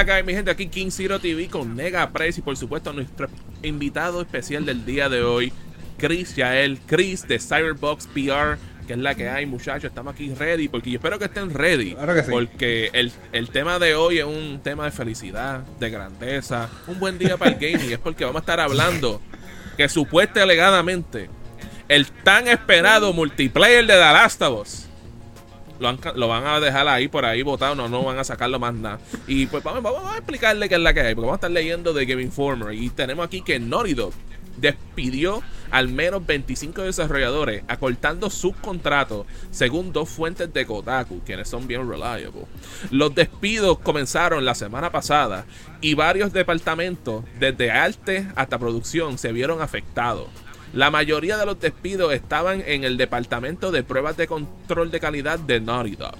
La que hay, mi gente, aquí King Zero TV con Nega Press y por supuesto nuestro invitado especial del día de hoy, Chris Yael, Chris de Cyberbox PR, que es la que hay, muchachos. Estamos aquí ready, porque yo espero que estén ready. Claro que sí. Porque el, el tema de hoy es un tema de felicidad, de grandeza, un buen día para el gaming. es porque vamos a estar hablando que supuestamente alegadamente el tan esperado multiplayer de The Last of Us lo, van a dejar ahí por ahí botado, no, no van a sacarlo más nada. Y pues vamos, vamos a explicarle qué es la que hay, porque vamos a estar leyendo de Game Informer y tenemos aquí que Naughty Dog despidió al menos 25 desarrolladores, acortando sus contratos, según dos fuentes de Kotaku, quienes son bien reliable. Los despidos comenzaron la semana pasada y varios departamentos, desde arte hasta producción, se vieron afectados. La mayoría de los despidos estaban en el departamento de pruebas de control de calidad de Naughty Dog.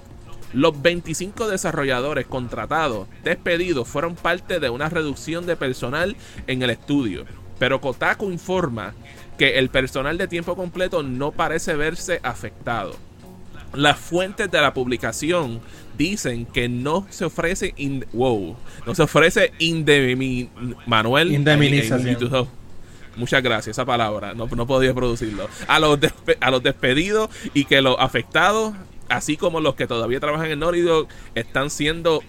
Los 25 desarrolladores contratados despedidos fueron parte de una reducción de personal en el estudio, pero Kotaku informa que el personal de tiempo completo no parece verse afectado. Las fuentes de la publicación dicen que no se ofrece in- wow, no se ofrece indemi- Manuel Indemnización. Muchas gracias, esa palabra, no, no podía producirlo. A los, a los despedidos y que los afectados, así como los que todavía trabajan en Naughty están siendo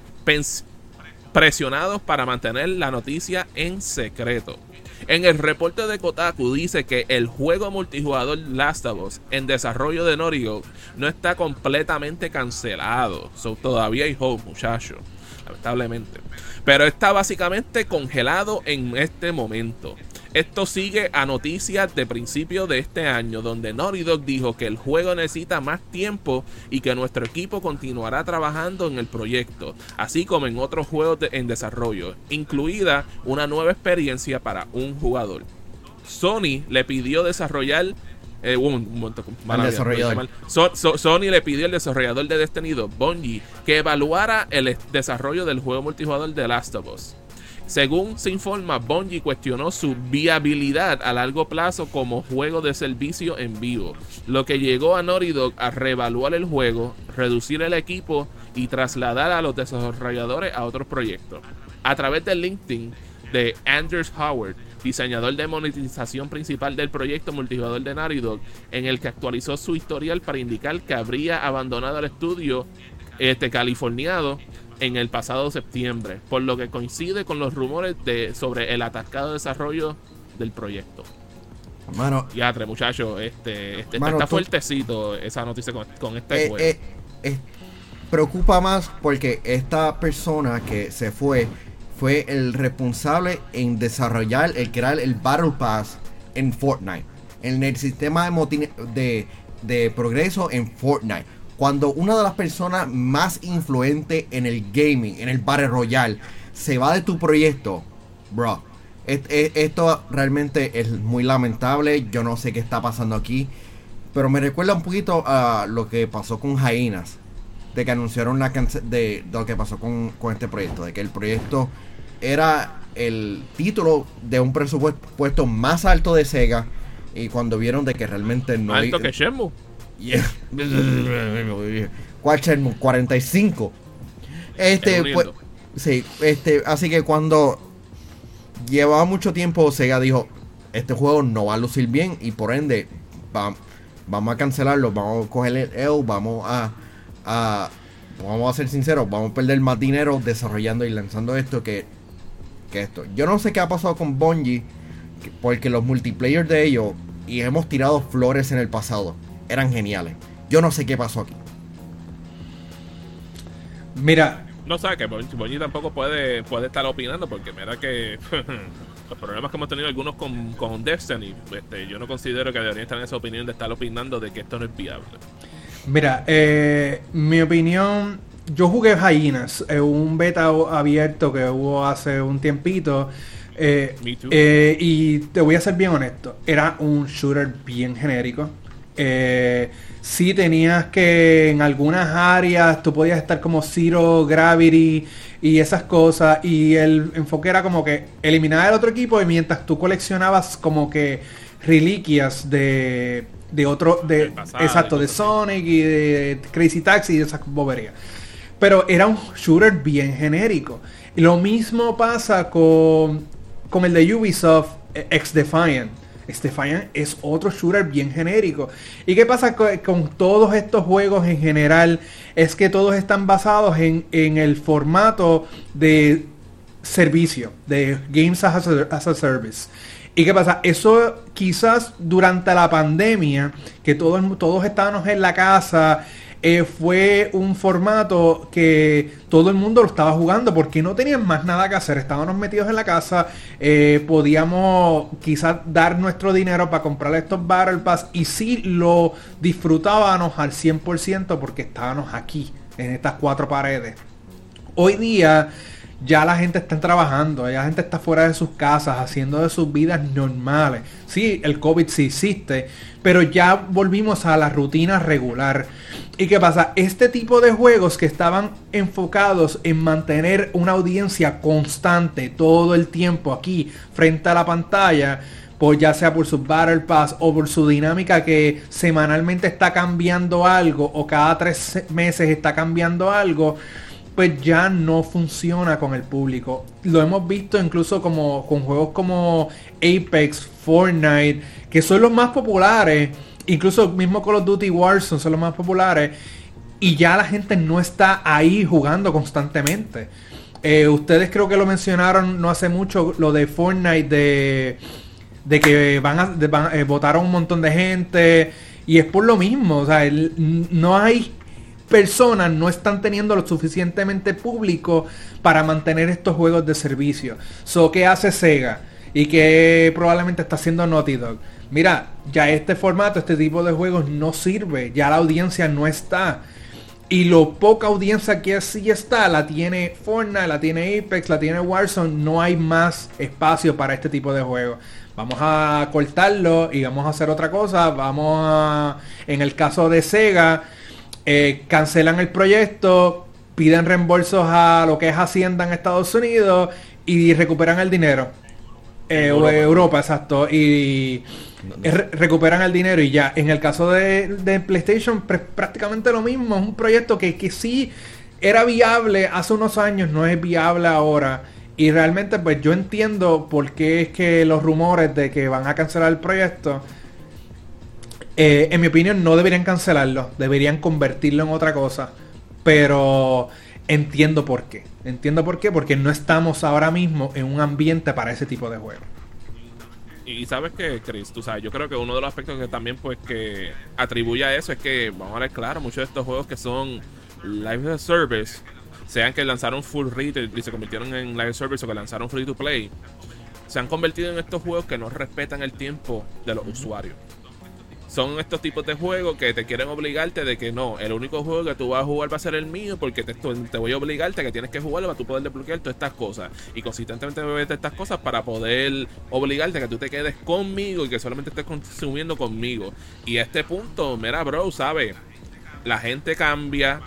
presionados para mantener la noticia en secreto. En el reporte de Kotaku dice que el juego multijugador Last of Us en desarrollo de Naughty no está completamente cancelado. So, todavía hay hope, muchachos. Lamentablemente. Pero está básicamente congelado en este momento. Esto sigue a noticias de principio de este año, donde Naughty Dog dijo que el juego necesita más tiempo y que nuestro equipo continuará trabajando en el proyecto, así como en otros juegos de- en desarrollo, incluida una nueva experiencia para un jugador. Sony le pidió desarrollar. eh, un, un desarrollador. So- so- Sony le pidió al desarrollador de Destiny 2, Bungie, que evaluara el es- desarrollo del juego multijugador de Last of Us. Según se informa, Bungie cuestionó su viabilidad a largo plazo como juego de servicio en vivo, lo que llegó a Naughty Dog a reevaluar el juego, reducir el equipo y trasladar a los desarrolladores a otros proyectos. A través del LinkedIn de Anders Howard, diseñador de monetización principal del proyecto multijugador de Naughty Dog, en el que actualizó su historial para indicar que habría abandonado el estudio este, californiado en el pasado septiembre, por lo que coincide con los rumores de, sobre el atascado desarrollo del proyecto. Mano, Ya, tres muchachos, este, este Mano, está tú- fuertecito esa noticia con, con este eh, juego. eh, eh, preocupa más porque esta persona que se fue fue el responsable en desarrollar, el crear el Battle Pass en Fortnite, en el sistema de, de, de progreso en Fortnite. Cuando una de las personas más influentes en el gaming, en el Battle Royale, se va de tu proyecto, bro, et- et- esto realmente es muy lamentable. Yo no sé qué está pasando aquí. Pero me recuerda un poquito a lo que pasó con Jainas. De que anunciaron la de, de lo que pasó con, con este proyecto. De que el proyecto era el título de un presupuesto más alto de Sega. Y cuando vieron de que realmente no Alto que Shenmue. Yeah. ¿Cuál Shenmue? 45. Este, pues, uniendo. sí, este, así que cuando llevaba mucho tiempo, Sega dijo, este juego no va a lucir bien y por ende va- vamos a cancelarlo, vamos a coger el EU, vamos a, a- vamos a ser sinceros, vamos a perder más dinero desarrollando y lanzando esto que, que esto. Yo no sé qué ha pasado con Bungie, que- porque los multiplayer de ellos, y hemos tirado flores en el pasado, eran geniales. Yo no sé qué pasó aquí. Mira, No sabe que Bungie Bungie tampoco puede, puede estar opinando porque mira que los problemas que hemos tenido algunos con, con Destiny, este, yo no considero que deberían estar en esa opinión de estar opinando de que esto no es viable. mira, eh, mi opinión, yo jugué Hyenas, eh, un beta abierto que hubo hace un tiempito. eh, Me too. eh, y te voy a ser bien honesto, era un shooter bien genérico. Eh, sí tenías que en algunas áreas tú podías estar como zero gravity y esas cosas y el enfoque era como que eliminar al otro equipo y mientras tú coleccionabas como que reliquias de de otro de pasado exacto de Sonic y de Crazy Taxi y de esas boberías Pero era un shooter bien genérico. Y lo mismo pasa con, con el de Ubisoft, eh, X Defiant. Defiant es otro shooter bien genérico. ¿Y qué pasa con, con todos estos juegos en general? Es que todos están basados en, en el formato de servicio, de Games as a, as a Service. ¿Y qué pasa? Eso quizás durante la pandemia, que todos, todos estábamos en la casa, eh, fue un formato que todo el mundo lo estaba jugando porque no tenían más nada que hacer. Estábamos metidos en la casa, eh, podíamos quizás dar nuestro dinero para comprar estos Battle Pass y sí lo disfrutábamos al 100% porque estábamos aquí, en estas cuatro paredes. Hoy día ya la gente está trabajando, ya la gente está fuera de sus casas, haciendo de sus vidas normales. Sí, el COVID sí existe, pero ya volvimos a la rutina regular. ¿Y qué pasa? Este tipo de juegos que estaban enfocados en mantener una audiencia constante todo el tiempo aquí frente a la pantalla, pues ya sea por su Battle Pass o por su dinámica que semanalmente está cambiando algo o cada tres meses está cambiando algo, pues ya no funciona con el público. Lo hemos visto incluso como con juegos como Apex, Fortnite, que son los más populares. Incluso mismo Call of Duty Warzone son los más populares. Y ya la gente no está ahí jugando constantemente. Eh, ustedes creo que lo mencionaron no hace mucho, lo de Fortnite, de, de que van a de, van, eh, votaron un montón de gente. Y es por lo mismo, o sea, no hay personas no están teniendo lo suficientemente público para mantener estos juegos de servicio. So, ¿qué hace Sega? Y que probablemente está haciendo Naughty Dog. Mira, ya este formato, este tipo de juegos no sirve. Ya la audiencia no está. Y lo poca audiencia que sí está, la tiene Fortnite, la tiene Apex, la tiene Warzone. No hay más espacio para este tipo de juegos. Vamos a cortarlo y vamos a hacer otra cosa. Vamos a... En el caso de Sega eh, cancelan el proyecto, piden reembolsos a lo que es Hacienda en Estados Unidos y recuperan el dinero. Eh, Europa. Europa. exacto. Y no, no. Re recuperan el dinero y ya. En el caso de, de PlayStation, prácticamente lo mismo. Es un proyecto que, que sí era viable hace unos años, no es viable ahora. Y realmente pues yo entiendo por qué es que los rumores de que van a cancelar el proyecto eh, en mi opinión, no deberían cancelarlo. Deberían convertirlo en otra cosa. Pero entiendo por qué. Entiendo por qué. Porque no estamos ahora mismo en un ambiente para ese tipo de juegos. Y sabes que, Chris, tú sabes, yo creo que uno de los aspectos que también pues que atribuye a eso es que, vamos a ver claro, muchos de estos juegos que son live service, sean que lanzaron full retail y se convirtieron en live service o que lanzaron free to play, se han convertido en estos juegos que no respetan el tiempo de los uh -huh. usuarios son estos tipos de juegos que te quieren obligarte de que no, el único juego que tú vas a jugar va a ser el mío porque te, te voy a obligarte que tienes que jugarlo para tú poder desbloquear todas estas cosas y consistentemente beberte estas cosas para poder obligarte a que tú te quedes conmigo y que solamente estés consumiendo conmigo. Y a este punto, mira, bro, ¿sabes? La gente cambia,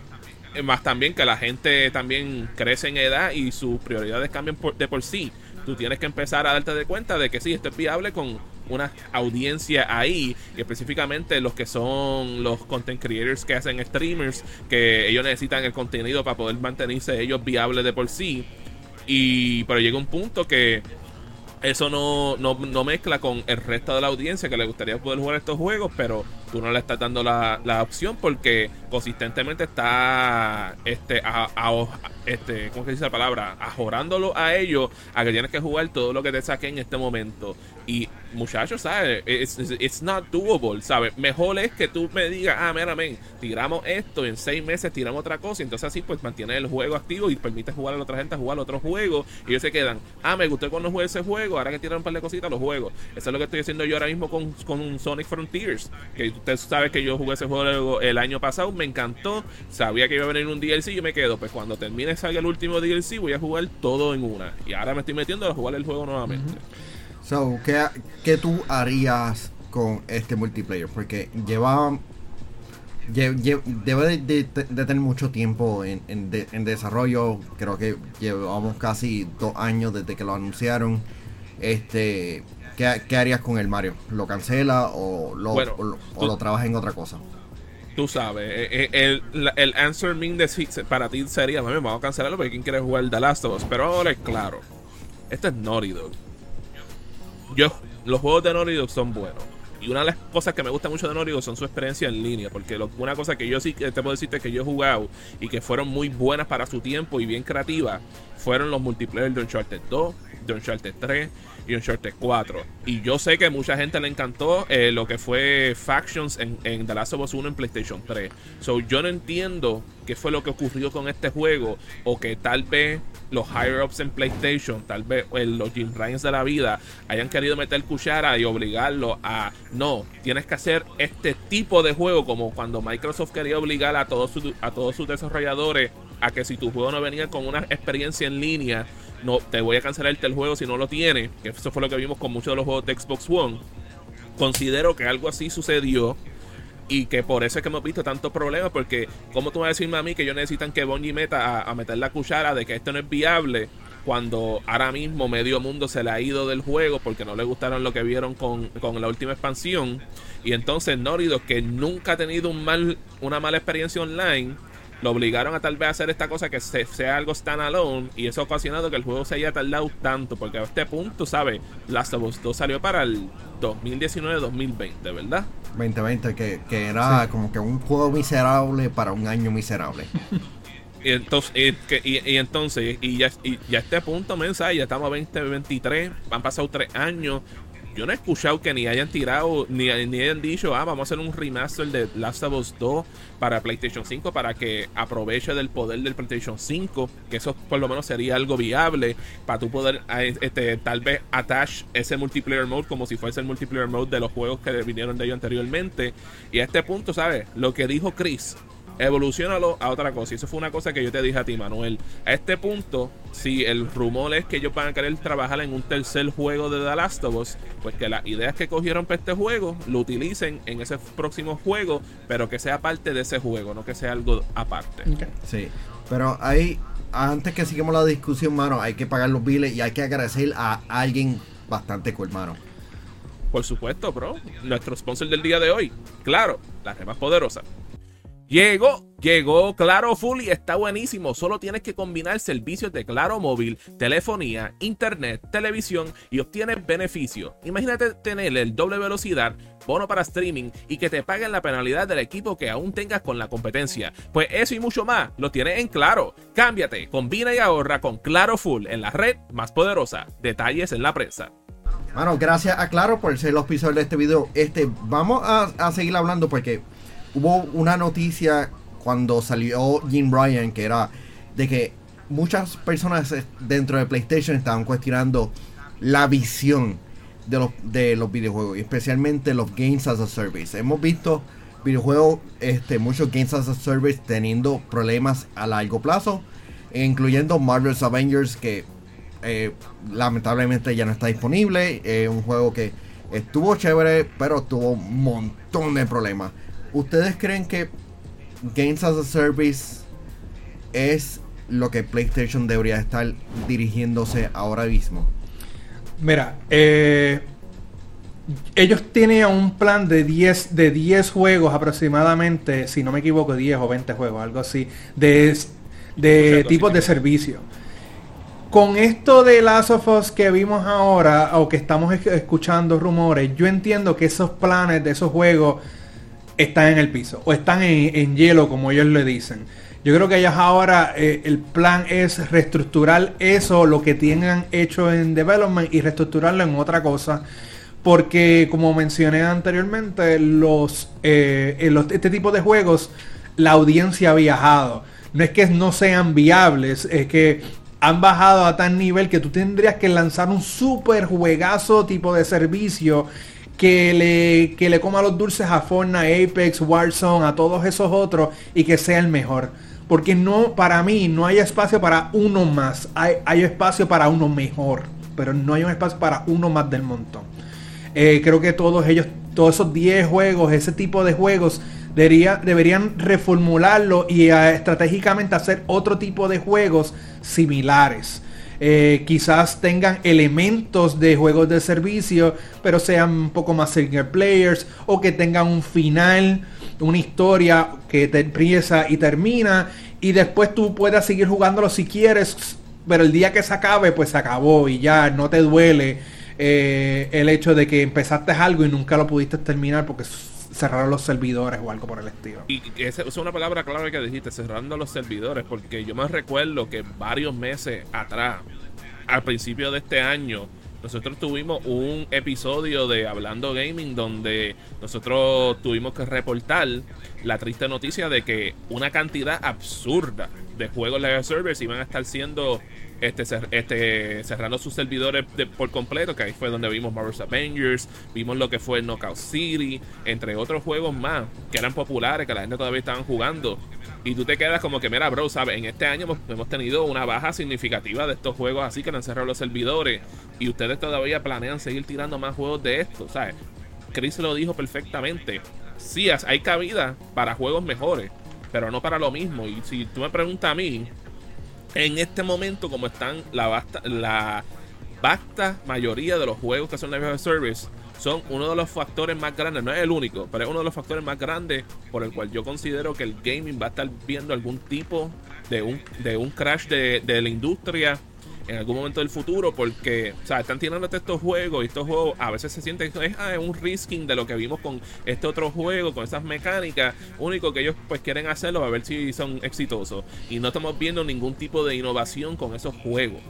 más también que la gente también crece en edad y sus prioridades cambian por, de por sí. Tú tienes que empezar a darte de cuenta de que sí, esto es viable con una audiencia ahí, y específicamente los que son los content creators que hacen streamers, que ellos necesitan el contenido para poder mantenerse ellos viables de por sí. Y pero llega un punto que eso no, no, no, mezcla con el resto de la audiencia que le gustaría poder jugar estos juegos, pero tú no le estás dando la, la opción porque consistentemente está este, a, este, ¿cómo se dice la palabra? Ajorándolo a ellos a que tienes que jugar todo lo que te saque en este momento. Y muchachos, ¿sabes? It's, it's not doable, ¿sabes? Mejor es que tú me digas, ah, mira, men, tiramos esto, en seis meses tiramos otra cosa, y entonces así pues mantienes el juego activo y permite jugar a la otra gente a jugar otro juego, y ellos se quedan, ah, me gustó cuando jugué ese juego, ahora que tiran un par de cositas, los juegos. Eso es lo que estoy haciendo yo ahora mismo con, con Sonic Frontiers, que usted sabe que yo jugué ese juego el año pasado, me encantó, sabía que iba a venir un DLC y yo me quedo, pues cuando termine salga el último DLC voy a jugar todo en una, y ahora me estoy metiendo a jugar el juego nuevamente. So, ¿qué, ¿qué, tú harías con este multiplayer? Porque lleva. Lle, debe de, tener mucho tiempo en, en, desarrollo. Creo que llevamos casi dos años desde que lo anunciaron. Este. ¿Qué, qué harías con el Mario? ¿Lo cancela o lo, bueno, o, lo, o lo trabajas en otra cosa? tú sabes, eh, eh, el, el, answer mean de para ti sería, mami, vamos a cancelarlo porque quién quiere jugar The Last of Us. Pero ahora es claro, este es Naughty Dog. Yo, los juegos de Naughty Dog son buenos. Y una de las cosas que me gusta mucho de Dog son su experiencia en línea. Porque una cosa que yo sí te puedo decirte que yo he jugado y que fueron muy buenas para su tiempo y bien creativas fueron los multiplayer de Uncharted 2, de Uncharted 3 y Uncharted 4. Y yo sé que mucha gente le encantó eh, lo que fue Factions en, en, The Last of Us 1 en PlayStation 3. So yo no entiendo qué fue lo que ocurrió con este juego o que tal vez los higher ups en PlayStation, tal vez los Jim Ryans de la vida hayan querido meter cuchara y obligarlo a no, tienes que hacer este tipo de juego como cuando Microsoft quería obligar a todos a todos sus desarrolladores a que si tu juego no venía con una experiencia en línea, no te voy a cancelarte el juego si no lo tiene, eso fue lo que vimos con muchos de los juegos de Xbox One. Considero que algo así sucedió y que por eso es que hemos visto tantos problemas porque como tú vas a decirme a mí que ellos necesitan que Bungie meta a, meter la cuchara de que esto no es viable cuando ahora mismo medio mundo se le ha ido del juego porque no le gustaron lo que vieron con, con la última expansión y entonces Norido que nunca ha tenido un mal, una mala experiencia online lo obligaron a tal vez hacer esta cosa que sea algo standalone y eso ha ocasionado que el juego se haya tardado tanto porque a este punto, ¿sabes? Last of Us 2 salió para el 2019-2020, ¿verdad? 2020, que, que era como que un juego miserable para un año miserable. y entonces, y, entonces, y ya, y ya a este punto, mensaje, ya estamos a 2023, han pasado tres años, yo no he escuchado que ni hayan tirado, ni, ni hayan dicho, ah, vamos a hacer un remaster de Last of Us 2 para PlayStation 5 para que aproveche del poder del PlayStation 5, que eso por lo menos sería algo viable para tu poder ah, este, tal vez attach ese multiplayer mode como si fuese el multiplayer mode de los juegos que vinieron de ellos anteriormente. Y a este punto, ¿sabes? Lo que dijo Chris evolucionalo a otra cosa. Y eso fue una cosa que yo te dije a ti, Manuel. A este punto, si el rumor es que ellos van a querer trabajar en un tercer juego de The Last of Us, pues que las ideas que cogieron para este juego lo utilicen en ese próximo juego, pero que sea parte de ese juego, no que sea algo aparte. Sí, pero ahí, antes que sigamos la discusión, mano, hay que pagar los biles y hay que agradecer a alguien bastante cool, mano. Por supuesto, bro. Nuestro sponsor del día de hoy. Claro, la red más poderosa. Llegó, llegó Claro Full y está buenísimo. Solo tienes que combinar servicios de Claro Móvil, telefonía, internet, televisión y obtienes beneficios. Imagínate tener el doble velocidad, bono para streaming y que te paguen la penalidad del equipo que aún tengas con la competencia. Pues eso y mucho más lo tienes en Claro. Cámbiate, combina y ahorra con Claro Full en la red más poderosa. Detalles en la prensa. Bueno, gracias a Claro por ser el auspiciador de este video. Este, vamos a, a seguir hablando porque hubo una noticia cuando salió Jim Ryan que era de que muchas personas dentro de PlayStation estaban cuestionando la visión de los, de los videojuegos, especialmente los Games as a Service. Hemos visto videojuegos, este, muchos Games as a Service teniendo problemas a largo plazo, incluyendo Marvel's Avengers que eh, lamentablemente ya no está disponible. Es un juego que estuvo chévere, pero tuvo un montón de problemas. ¿Ustedes creen que Games as a Service es lo que PlayStation debería estar dirigiéndose ahora mismo? Mira, eh, ellos tienen un plan de 10 de 10 juegos aproximadamente, si no me equivoco, 10 o 20 juegos, algo así, de, de tipos de servicio. Con esto de Last of Us que vimos ahora, o que estamos escuchando rumores, yo entiendo que esos planes de esos juegos están en el piso o están en, hielo como ellos le dicen. Yo creo que ellos ahora eh, el plan es reestructurar eso, lo que tengan hecho en development y reestructurarlo en otra cosa. Porque como mencioné anteriormente, los, eh, los, este tipo de juegos, la audiencia ha viajado. No es que no sean viables, es que han bajado a tal nivel que tú tendrías que lanzar un super juegazo tipo de servicio que le, que le coma los dulces a Fortnite, Apex, Warzone, a todos esos otros y que sea el mejor. Porque no, para mí, no hay espacio para uno más. Hay, hay espacio para uno mejor. Pero no hay un espacio para uno más del montón. Eh, creo que todos ellos, todos esos 10 juegos, ese tipo de juegos, debería, deberían reformularlo y eh, estratégicamente hacer otro tipo de juegos similares. Eh, quizás tengan elementos de juegos de servicio, pero sean un poco más single players o que tengan un final una historia que te empieza y termina y después tú puedas seguir jugándolo si quieres, pero el día que se acabe, pues se acabó y ya no te duele eh, el hecho de que empezaste algo y nunca lo pudiste terminar porque cerraron los servidores o algo por el estilo. Y esa es una palabra clave que dijiste, cerrando los servidores, porque yo me recuerdo que varios meses atrás, al principio de este año, nosotros tuvimos un episodio de Hablando Gaming donde nosotros tuvimos que reportar la triste noticia de que una cantidad absurda de juegos live servers iban a estar siendo este, este, cerrando sus servidores por completo, que ahí fue donde vimos Marvel's Avengers, vimos lo que fue Knockout City, entre otros juegos más que eran populares, que la gente todavía estaban jugando. Y tú te quedas como que, mira, bro, ¿sabes? En este año hemos, tenido una baja significativa de estos juegos así que han cerrado los servidores. Y ustedes todavía planean seguir tirando más juegos de estos, ¿sabes? Chris lo dijo perfectamente. Sí, hay cabida para juegos mejores, pero no para lo mismo. Y si tú me preguntas a mí, en este momento, como están la vasta, la vasta mayoría de los juegos que son live service, son uno de los factores más grandes, no es el único, pero es uno de los factores más grandes por el cual yo considero que el gaming va a estar viendo algún tipo de un, crash de la industria en algún momento del futuro porque o sea, están tirando estos juegos y estos juegos a veces se sienten es ah, un risking de lo que vimos con este otro juego con esas mecánicas. Único que ellos pues quieren hacerlo a ver si son exitosos. Y no estamos viendo ningún tipo de innovación con esos juegos.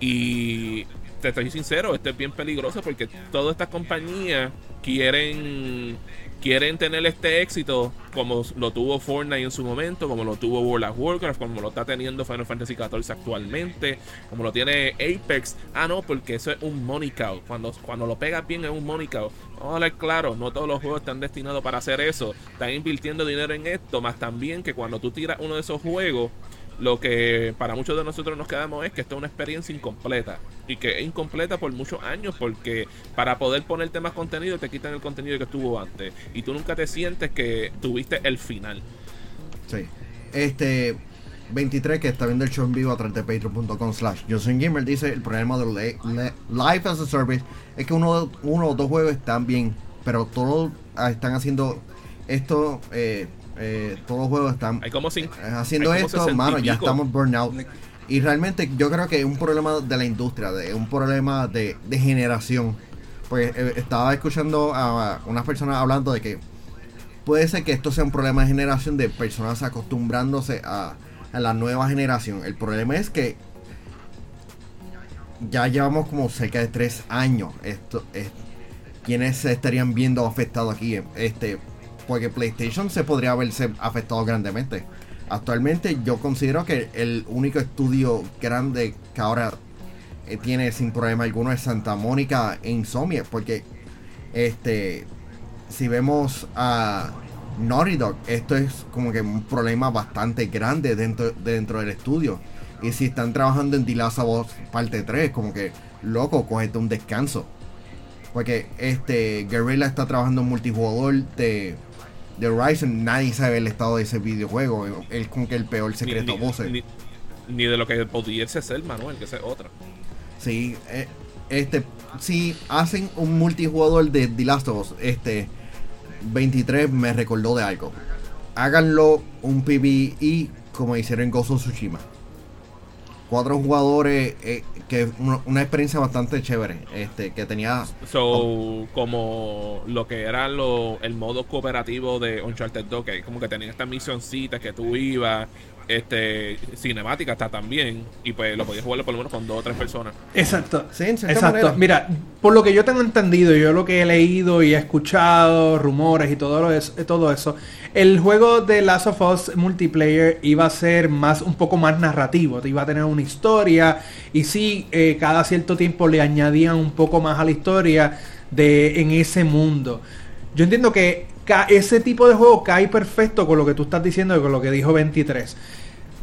Y te estoy sincero, esto es bien peligroso porque todas estas compañías quieren quieren tener este éxito como lo tuvo Fortnite en su momento, como lo tuvo World of Warcraft, como lo está teniendo Final Fantasy XIV actualmente, como lo tiene Apex. Ah, no, porque eso es un money cow. Cuando, cuando lo pegas bien es un money cow. Claro, no todos los juegos están destinados para hacer eso. Están invirtiendo dinero en esto, más también que cuando tú tiras uno de esos juegos, lo que para muchos de nosotros nos quedamos es que esto es una experiencia incompleta. Y que es incompleta por muchos años porque para poder ponerte más contenido te quitan el contenido que estuvo antes. Y tú nunca te sientes que tuviste el final. Sí. Este 23 que está viendo el show en vivo a través de patreon.com slash Gamer dice el problema de Life as a Service es que uno, uno o dos juegos están bien, pero todos están haciendo esto eh, eh, todos los juegos están eh, haciendo esto, mano, ya estamos burnout. Y realmente yo creo que es un problema de la industria, de un problema de, generación. Pues eh, estaba escuchando a unas personas hablando de que puede ser que esto sea un problema de generación de personas acostumbrándose a, a la nueva generación. El problema es que ya llevamos como cerca de tres años. Esto es quienes se estarían viendo afectados aquí. Este, porque PlayStation se podría haberse afectado grandemente. Actualmente yo considero que el único estudio grande que ahora eh, tiene sin problema alguno es Santa Mónica e Insomnia, porque este si vemos a Naughty Dog, esto es como que un problema bastante grande dentro, dentro del estudio. Y si están trabajando en The Last parte 3, como que loco, cógete un descanso. Porque este Guerrilla está trabajando en multijugador de de Horizon nadie sabe el estado de ese videojuego. Es como que el peor secreto ni, ni, de lo que pudiese ser, Manuel, que es otra. Sí, eh, este, si hacen un multijugador de The Last of Us, este 23 me recordó de algo. Háganlo un PvE como hicieron en Ghost of Tsushima. Cuatro jugadores eh, que una, experiencia bastante chévere este que tenía so como lo que era lo, el modo cooperativo de Uncharted 2 que como que tenía estas misioncitas que tú ibas este cinemática está también y pues lo podías jugar por lo menos con dos o tres personas. Exacto. Sí, exacto. mira por lo que yo tengo entendido yo lo que he leído y he escuchado rumores y todo lo eso, todo eso el juego de Last of Us multiplayer iba a ser más un poco más narrativo te iba a tener una historia y sí eh, cada cierto tiempo le añadían un poco más a la historia de en ese mundo. Yo entiendo que ese tipo de juego cae perfecto con lo que tú estás diciendo y con lo que dijo 23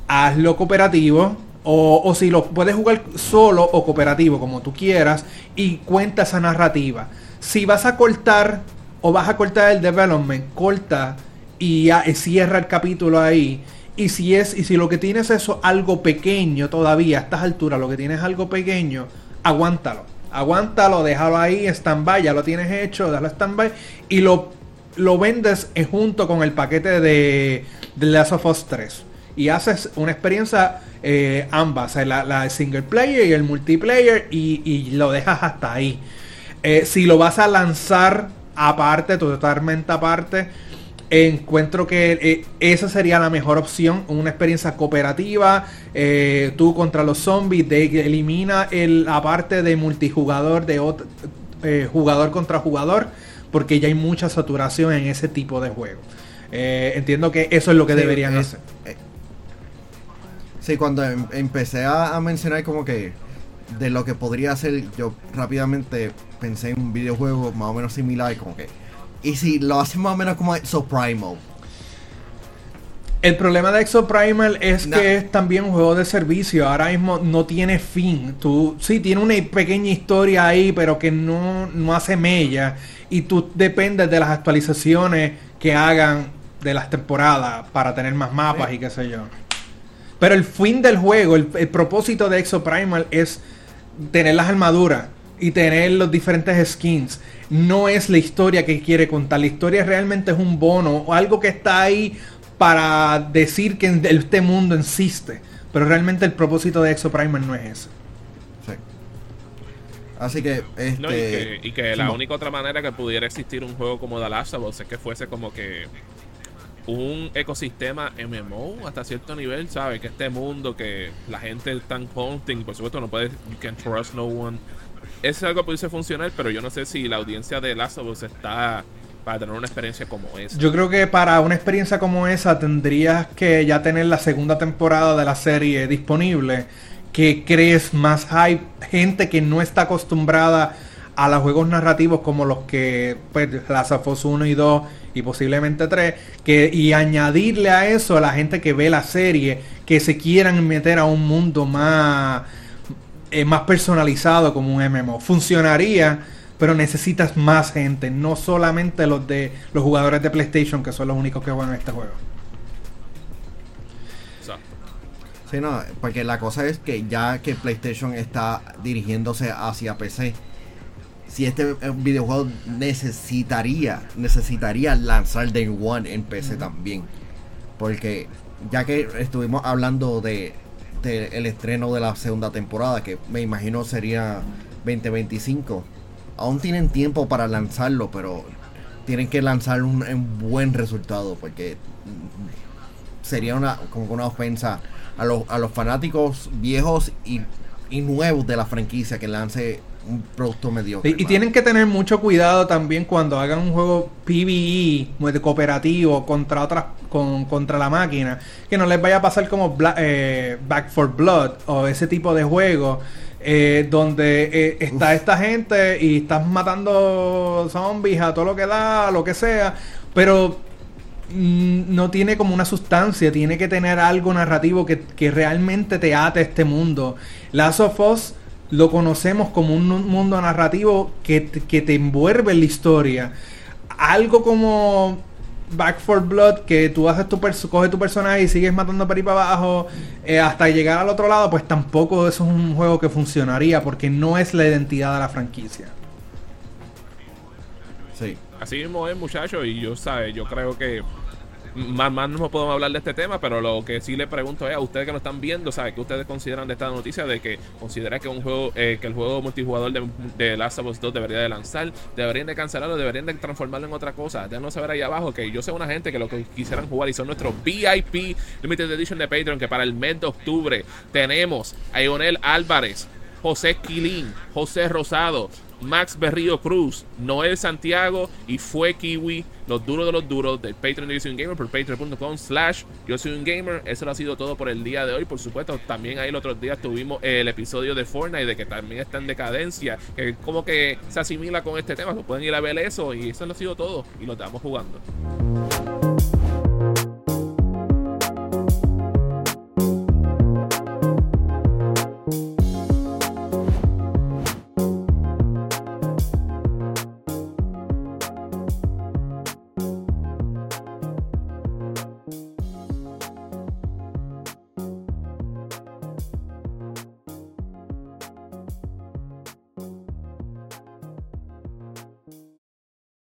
hazlo cooperativo. O, si lo puedes jugar solo o cooperativo, como tú quieras, y cuenta esa narrativa. Si vas a cortar o vas a cortar el development, corta y cierra el capítulo ahí. Y si es, y si lo que tienes es eso algo pequeño todavía, a estas alturas, lo que tienes es algo pequeño, aguántalo. Aguántalo, déjalo ahí, stand-by, ya lo tienes hecho, déjalo stand-by y lo lo vendes junto con el paquete de, The Last of Us 3 y haces una experiencia eh, ambas, la, la, single player y el multiplayer y, lo dejas hasta ahí. Eh, si lo vas a lanzar aparte, totalmente aparte, encuentro que eh, esa sería la mejor opción, una experiencia cooperativa, eh, tú contra los zombies, de, elimina el, la parte de multijugador, de eh, jugador contra jugador, porque ya hay mucha saturación en ese tipo de juego. entiendo que eso es lo que deberían hacer. sí, cuando em, empecé a, mencionar como que de lo que podría ser, yo rápidamente pensé en un videojuego más o menos similar, como que y si lo hacen más o menos como Exoprimal. El problema de Exoprimal es que es también un juego de servicio. Ahora mismo no tiene fin. Tú sí tiene una pequeña historia ahí, pero que no, no hace mella. Y tú dependes de las actualizaciones que hagan de las temporadas para tener más mapas y qué sé yo. Pero el fin del juego, el, el propósito de Exoprimal es tener las armaduras y tener los diferentes skins no es la historia que quiere contar. La historia realmente es un bono o algo que está ahí para decir que este mundo existe. Pero realmente el propósito de Exoprimer no es ese. Sí. Así que, este... y que, la única otra manera que pudiera existir un juego como The Last of Us es que fuese como que un ecosistema MMO hasta cierto nivel, ¿sabes? Que este mundo que la gente está hunting, por supuesto no puedes, you can trust no one es algo que pudiese funcionar, pero yo no sé si la audiencia de Last of Us está para tener una experiencia como esa. Yo creo que para una experiencia como esa tendrías que ya tener la segunda temporada de la serie disponible, que crees más hype, gente que no está acostumbrada a los juegos narrativos como los que pues Last of Us 1 y 2 y posiblemente 3, que y añadirle a eso a la gente que ve la serie que se quieran meter a un mundo más más personalizado como un MMO. Funcionaría, pero necesitas más gente, no solamente los de los jugadores de PlayStation que son los únicos que juegan este juego. Sí, no, porque la cosa es que ya que PlayStation está dirigiéndose hacia PC, si este videojuego necesitaría, necesitaría lanzar Day One en PC también. Porque ya que estuvimos hablando de el estreno de la segunda temporada, que me imagino sería 2025. Aún tienen tiempo para lanzarlo, pero tienen que lanzar un, buen resultado, porque sería una como una ofensa a los, a los fanáticos viejos y, y nuevos de la franquicia que lance un producto mediocre. Y, tienen que tener mucho cuidado también cuando hagan un juego PvE, de cooperativo contra otras con, contra la máquina, que no les vaya a pasar como eh, Back for Blood o ese tipo de juego eh, donde eh, está esta gente y estás matando zombies a todo lo que da, lo que sea, pero no tiene como una sustancia, tiene que tener algo narrativo que, que realmente te ate a este mundo. Last of Us lo conocemos como un mundo narrativo que, te envuelve en la historia. Algo como Back for Blood, que tú haces tu coges tu personaje y sigues matando para ir para abajo eh, hasta llegar al otro lado, pues tampoco eso es un juego que funcionaría porque no es la identidad de la franquicia. Sí. Así mismo es, muchachos, y yo, sabe, yo creo que más, más no podemos hablar de este tema, pero lo que sí le pregunto es a ustedes que nos están viendo, ¿sabes? ¿Qué ustedes consideran de esta noticia de que considera que un juego, eh, que el juego multijugador de, de, Last of Us 2 debería de lanzar, deberían de cancelarlo, deberían de transformarlo en otra cosa? Déjanos saber ahí abajo que yo sé una gente que lo que quisieran jugar y son nuestros VIP Limited Edition de Patreon, que para el mes de octubre tenemos a Ionel Álvarez, José Quilín, José Rosado, Max Berrío Cruz, Noel Santiago y fue Kiwi, los duros de los duros del Patreon de Yo Soy un Gamer por patreon.com slash Yo Soy un Gamer. Eso lo ha sido todo por el día de hoy. Por supuesto, también ahí el otro día tuvimos el episodio de Fortnite de que también está en decadencia, como que se asimila con este tema. Pueden ir a ver eso y eso lo ha sido todo y lo estamos jugando.